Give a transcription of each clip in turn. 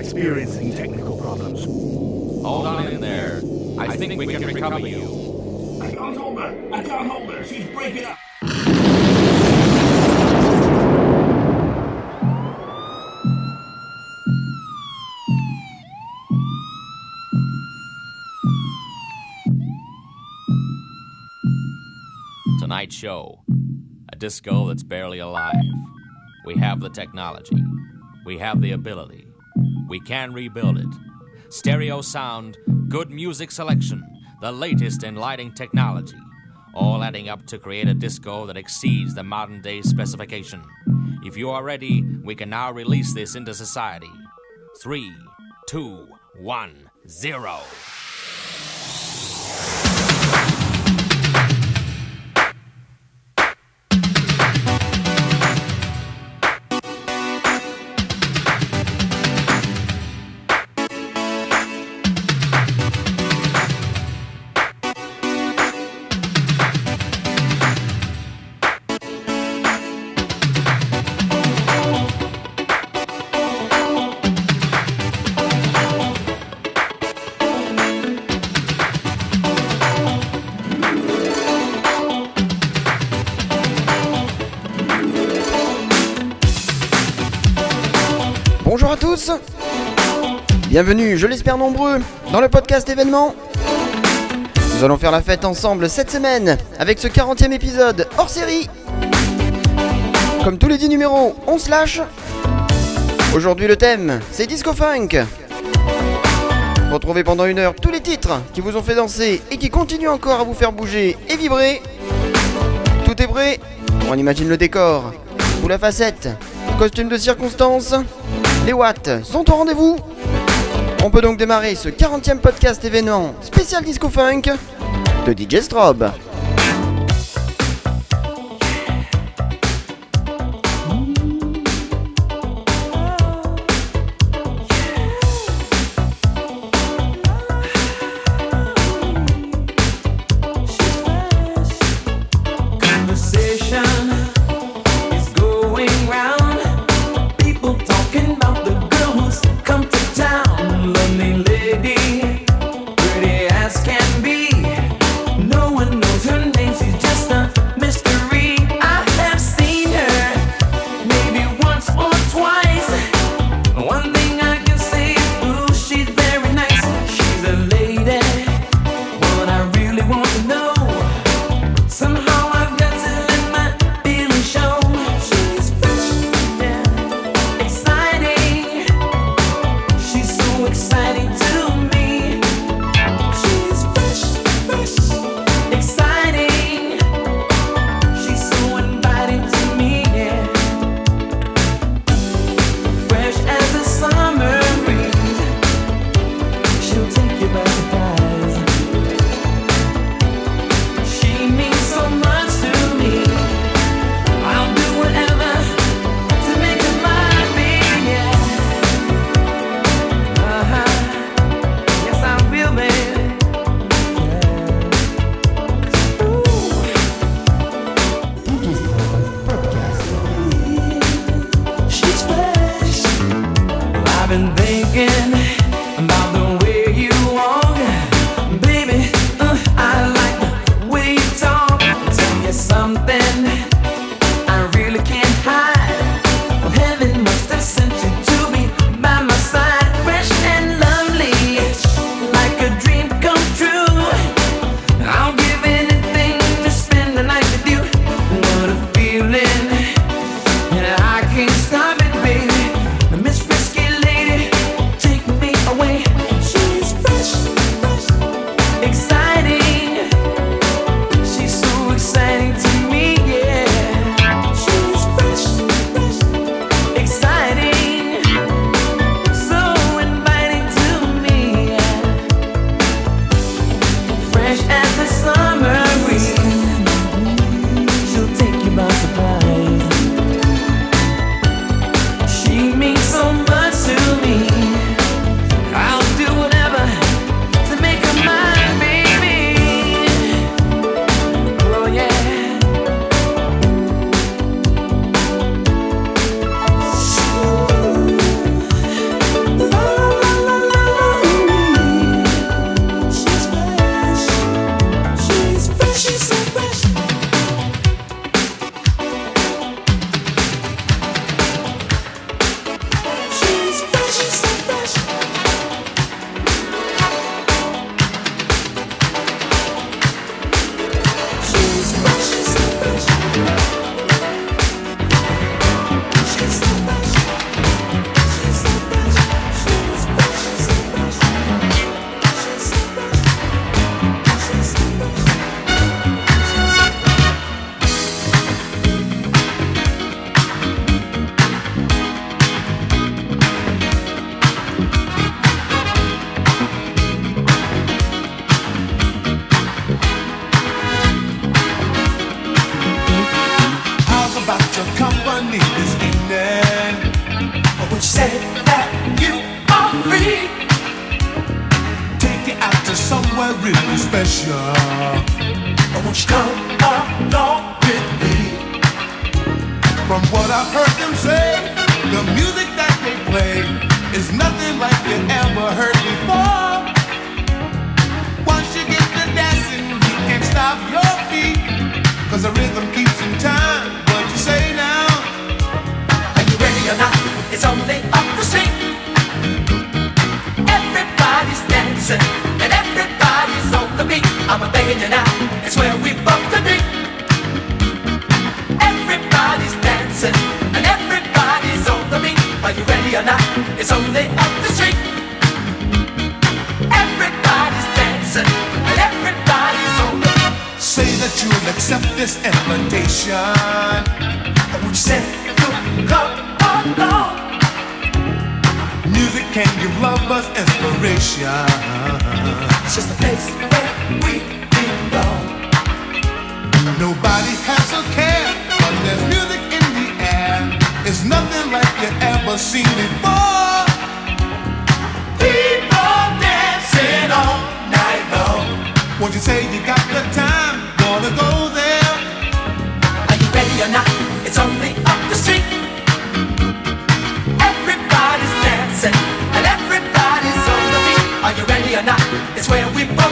experiencing technical problems. Hold on in there. I, think, we, can, recover you. I can't hold her. I can't hold her. She's breaking up. Tonight's show. A disco that's barely alive. We have the technology. We have the ability. We can rebuild it. Stereo sound, good music selection, the latest in lighting technology. All adding up to create a disco that exceeds the modern day specification. If you are ready, we can now release this into society. Three, two, one, zero. Bienvenue, je l'espère nombreux, dans le podcast événement. Nous allons faire la fête ensemble cette semaine avec ce 40e épisode hors série. Comme tous les 10 numéros, on se lâche. Aujourd'hui le thème, c'est Disco Funk. Retrouvez pendant une heure tous les titres qui vous ont fait danser et qui continuent encore à vous faire bouger et vibrer. Tout est prêt On imagine le décor, ou la facette, costume de circonstance. Les watts sont au rendez-vous. On peut donc démarrer ce 40e podcast événement spécial Disco Funk de DJ Strobe. you are free. Take you out to somewhere really special. I want you come along with me. From what I've heard them say. dancing and everybody's on the beat. I'm a begging you now, it's where we bump the be. Everybody's dancing and everybody's on the beat. Are you ready or not? It's only up the street. Everybody's dancing and everybody's on the beat. Say that you'll accept this invitation. Would you say, come, come on? Can you love us? Inspiration. It's just a place where we belong. Nobody has a care, but there's music in the air. It's nothing like you ever seen before. People dancing all night long. Won't you say you got the time? Wanna go there? Are you ready or not? It's only Everybody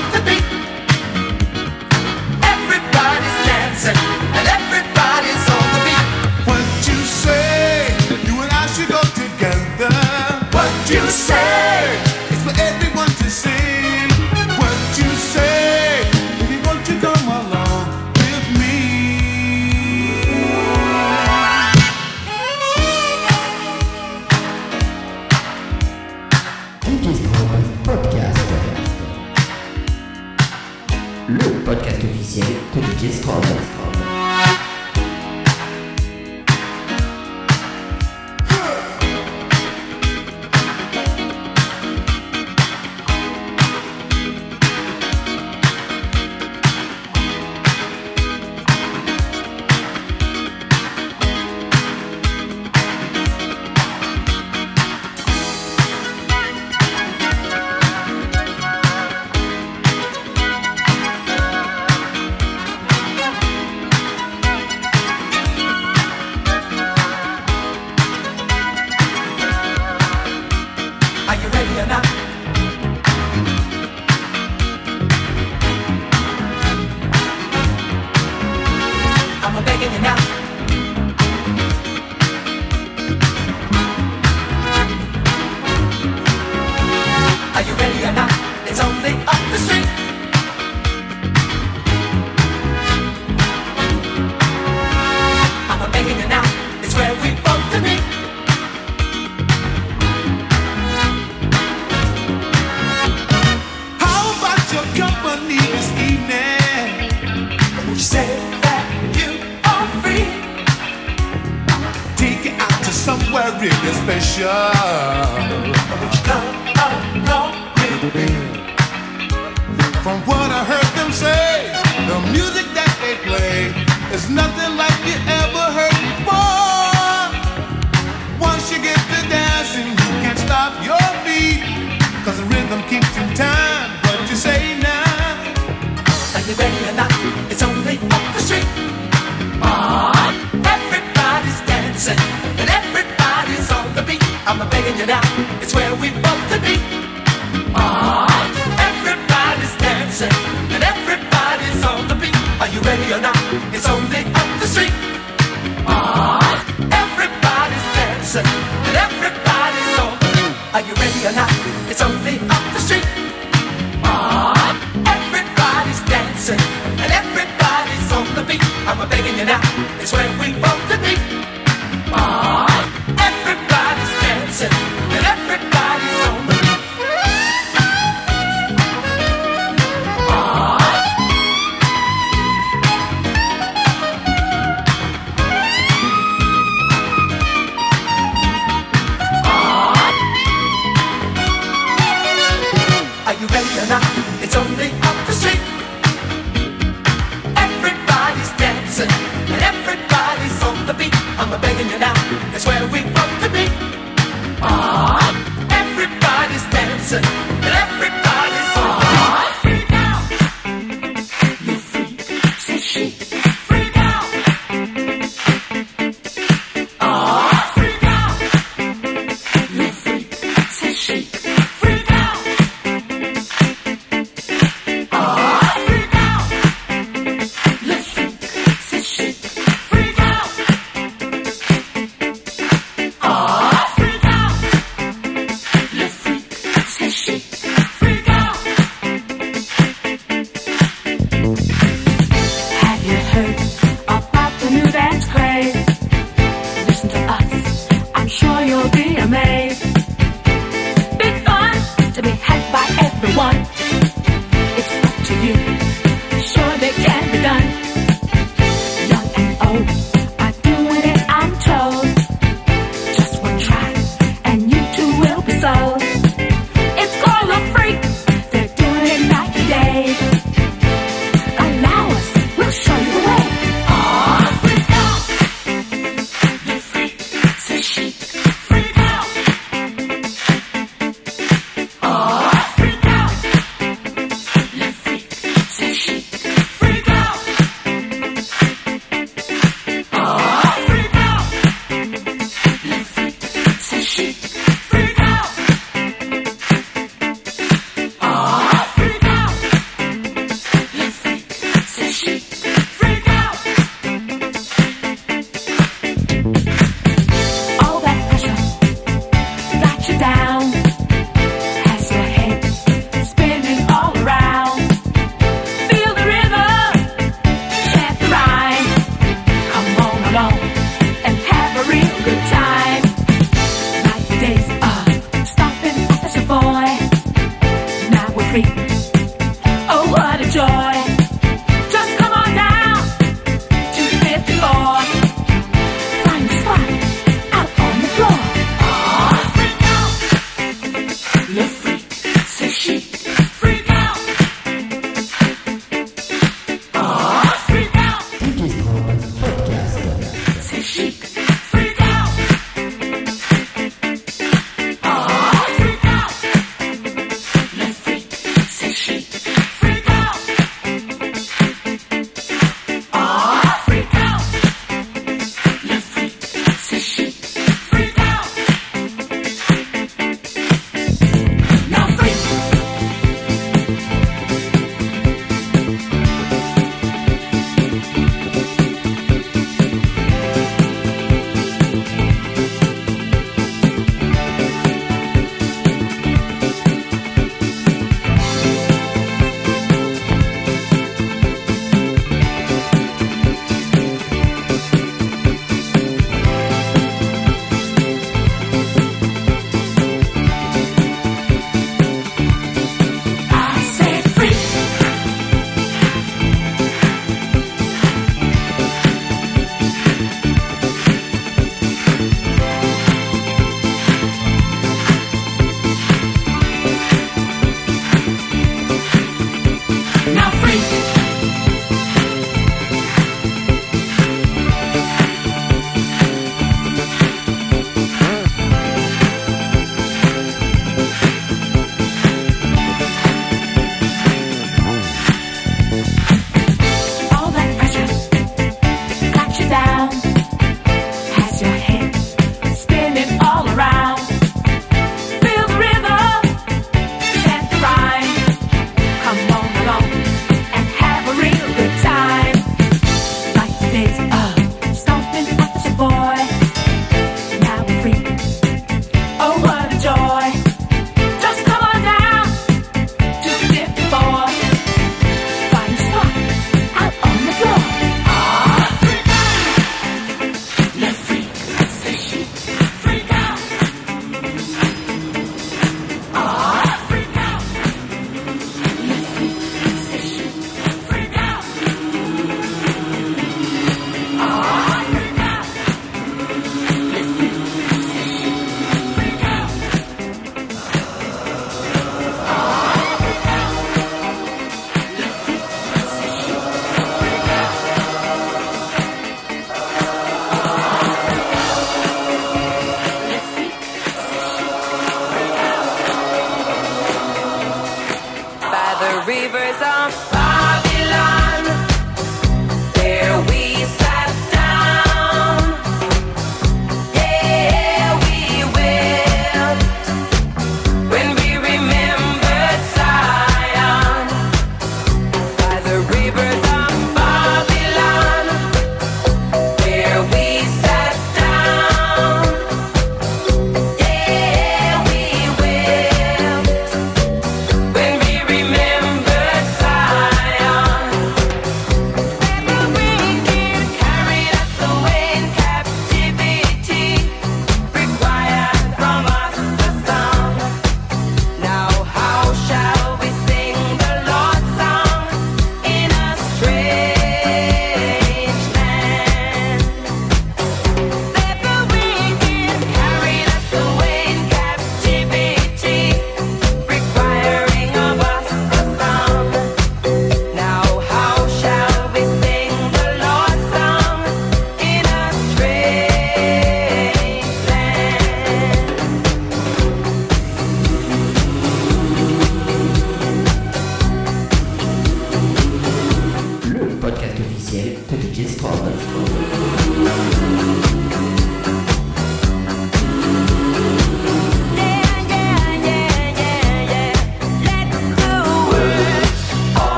Conselho Critiques Colas.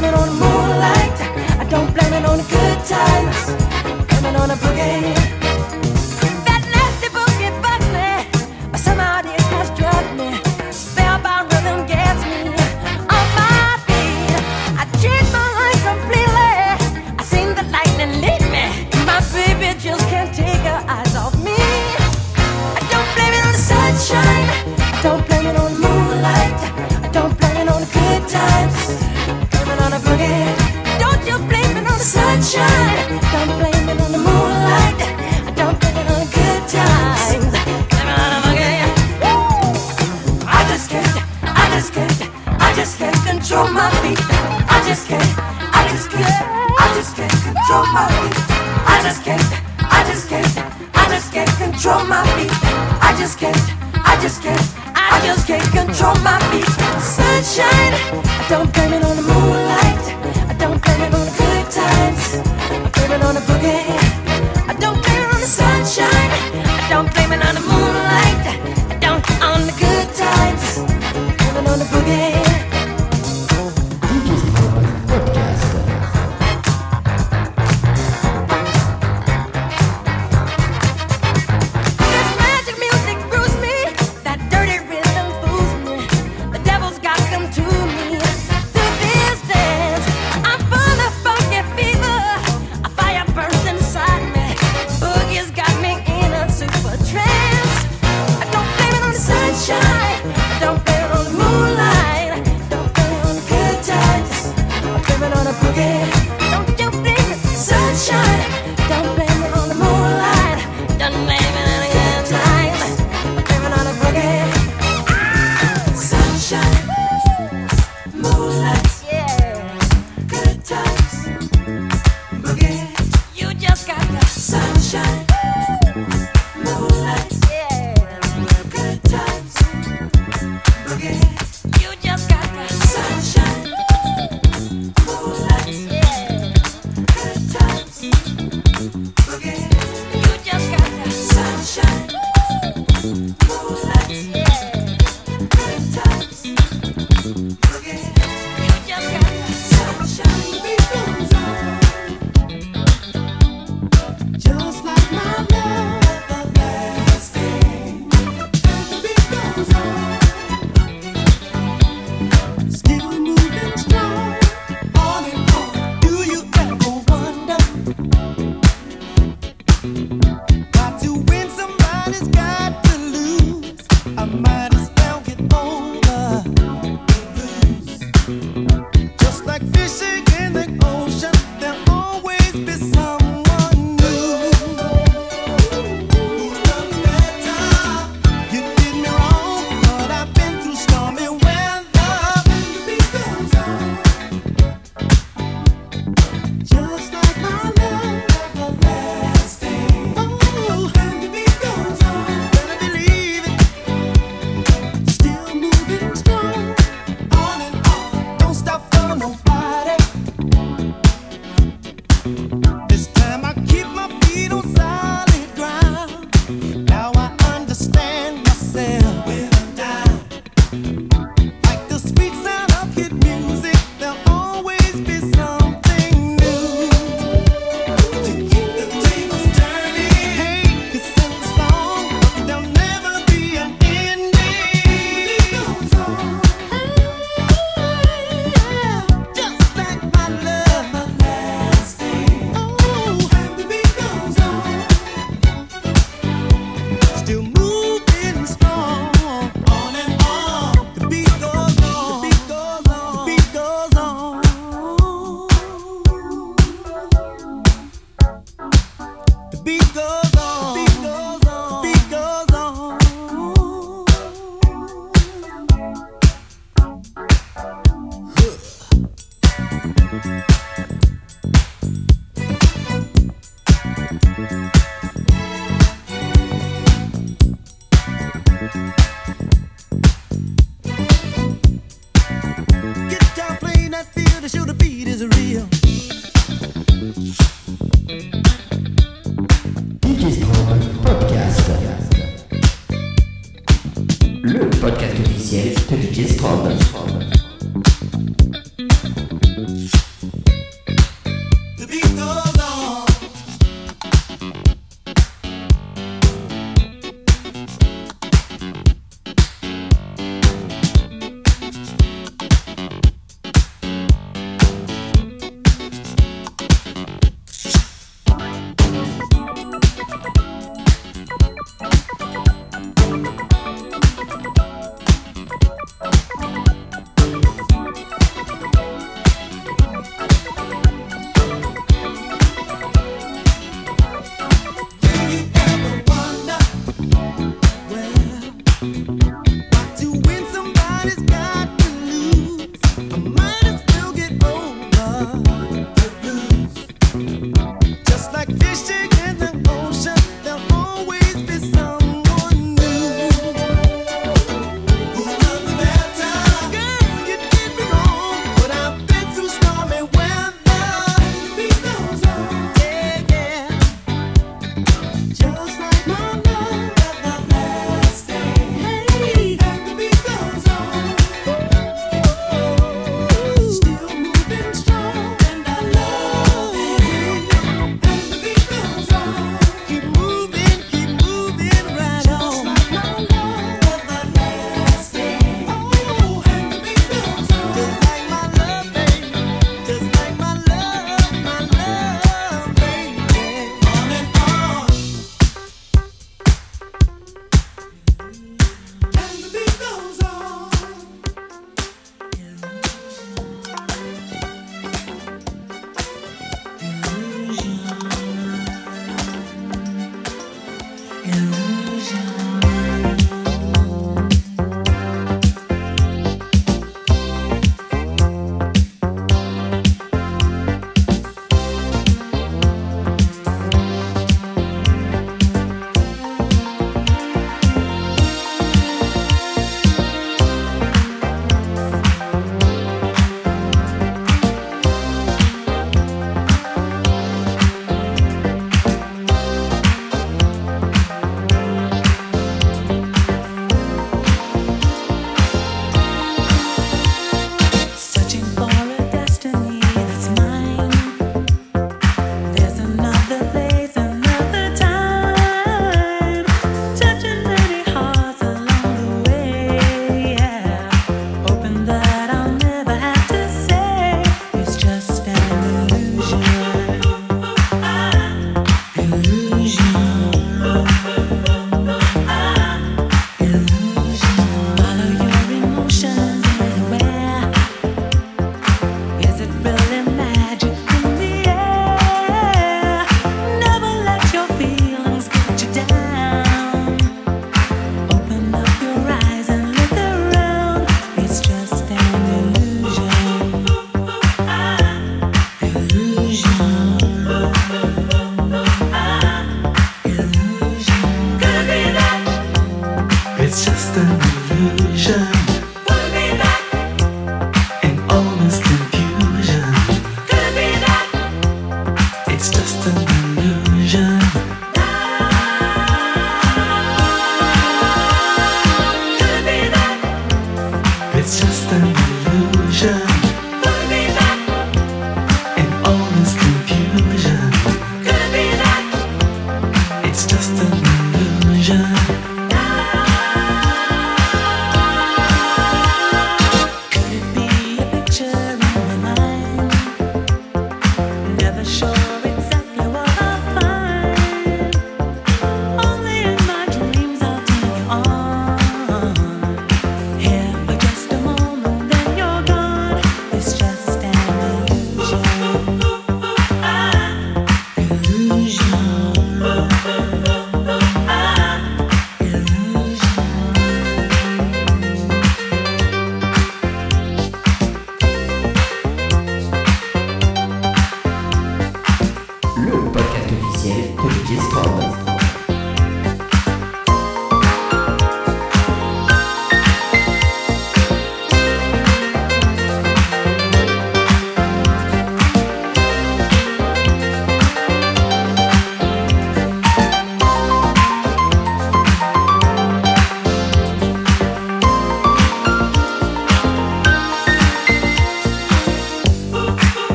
That dirty rhythm fools me. The devil's got them to me.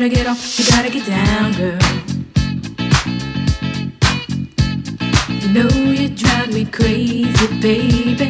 Gotta get off, you gotta get down, girl. You know you drive me crazy, baby.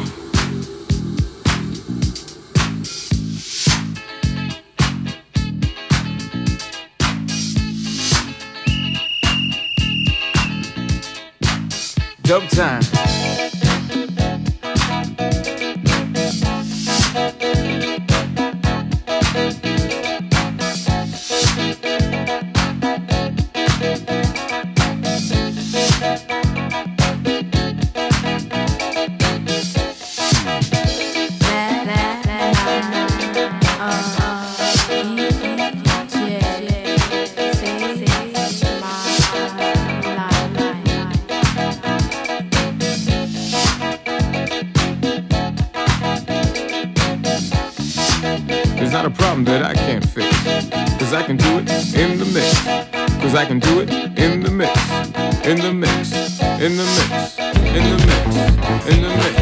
Dub time. I can do it in the mix. Cause I can do it in the mix. In the mix. In the mix. In the mix. In the mix.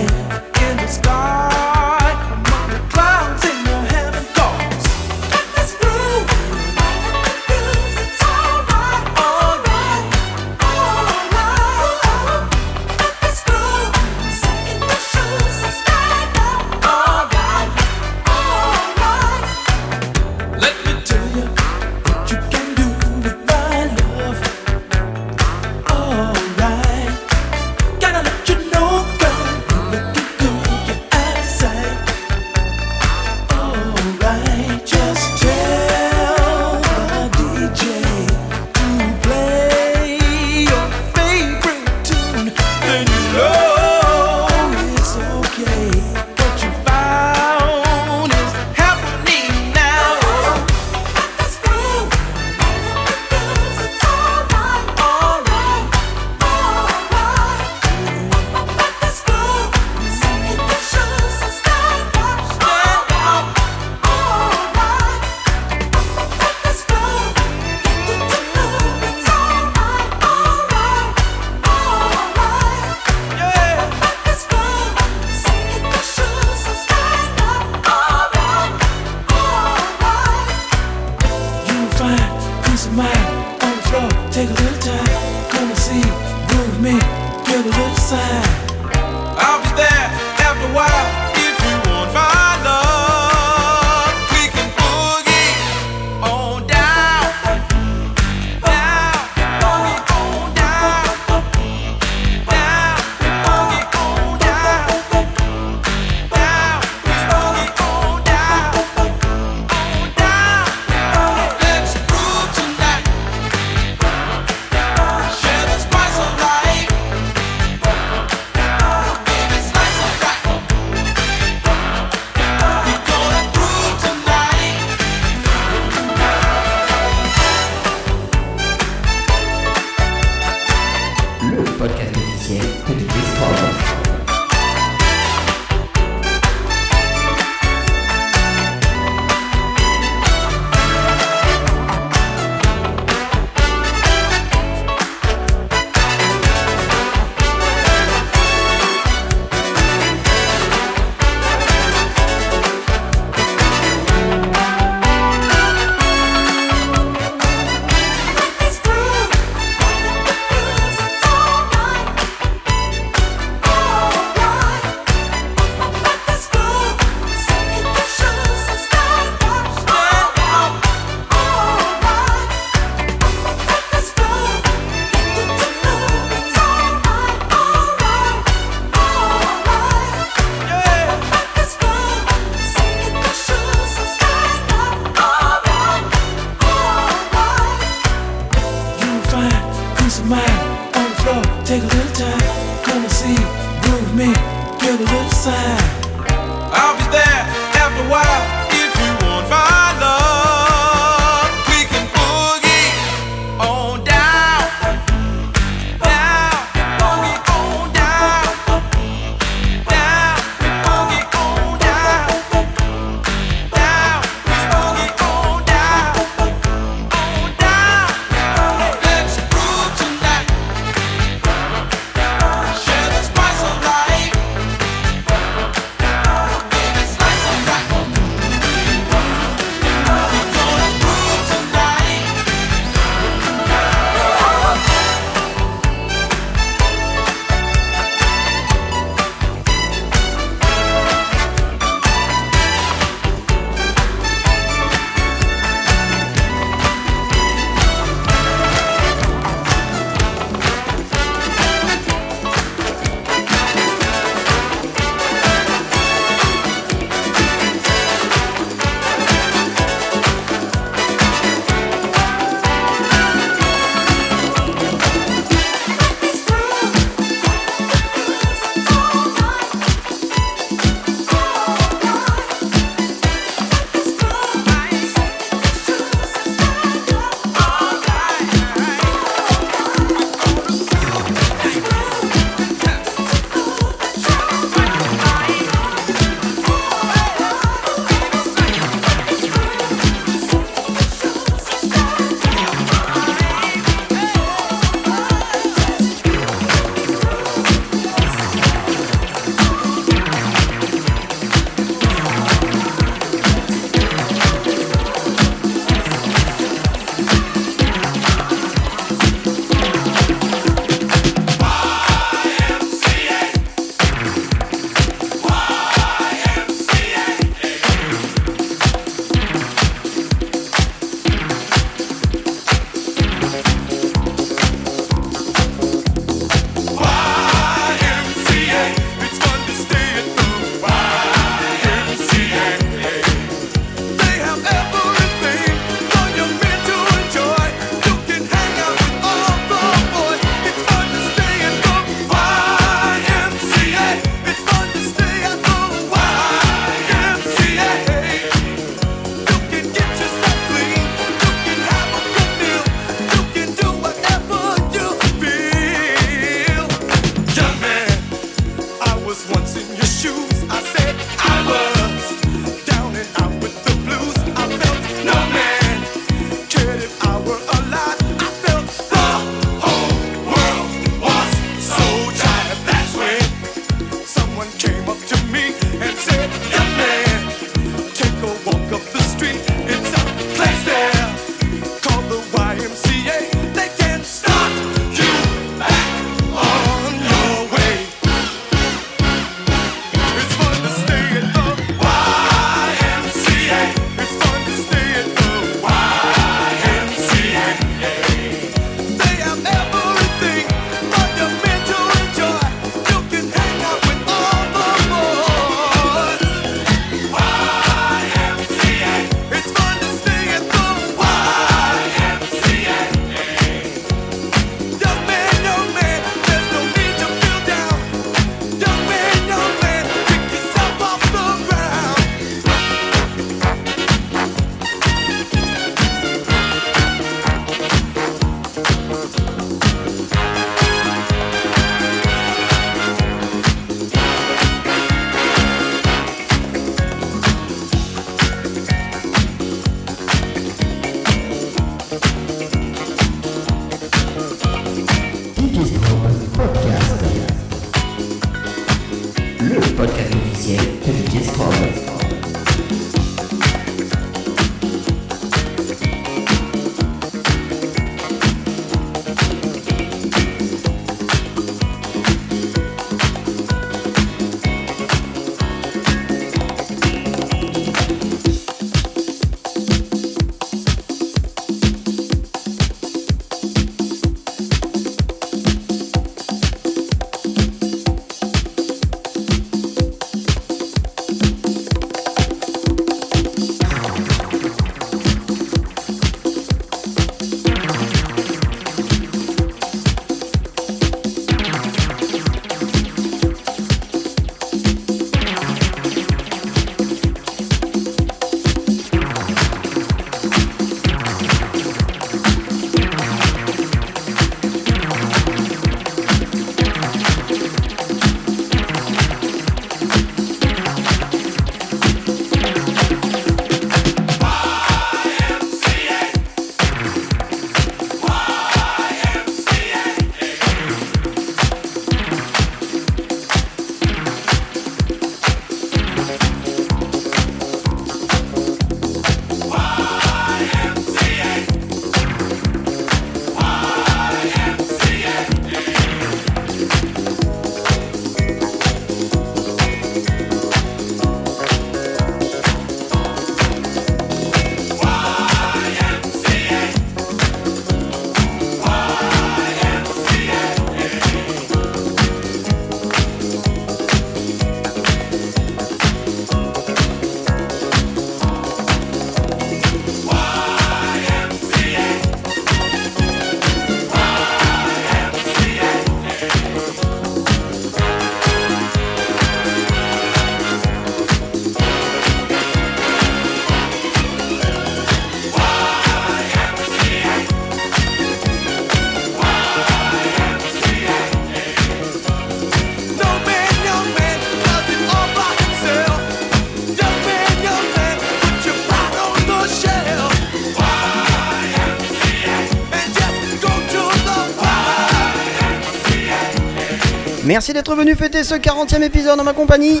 Merci d'être venu fêter ce 40e épisode en ma compagnie.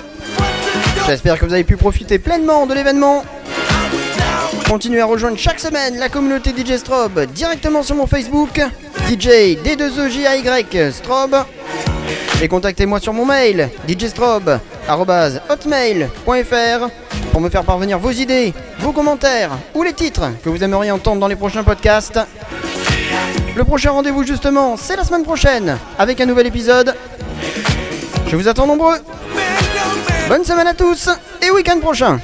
J'espère que vous avez pu profiter pleinement de l'événement. Continuez à rejoindre chaque semaine la communauté DJ Strobe directement sur mon Facebook, DJ D2EJAY Strobe. Et contactez-moi sur mon mail, djstrobe.hotmail.fr pour me faire parvenir vos idées, vos commentaires ou les titres que vous aimeriez entendre dans les prochains podcasts. Le prochain rendez-vous justement, c'est la semaine prochaine avec un nouvel épisode. Je vous attends nombreux. Bonne semaine à tous et week-end prochain.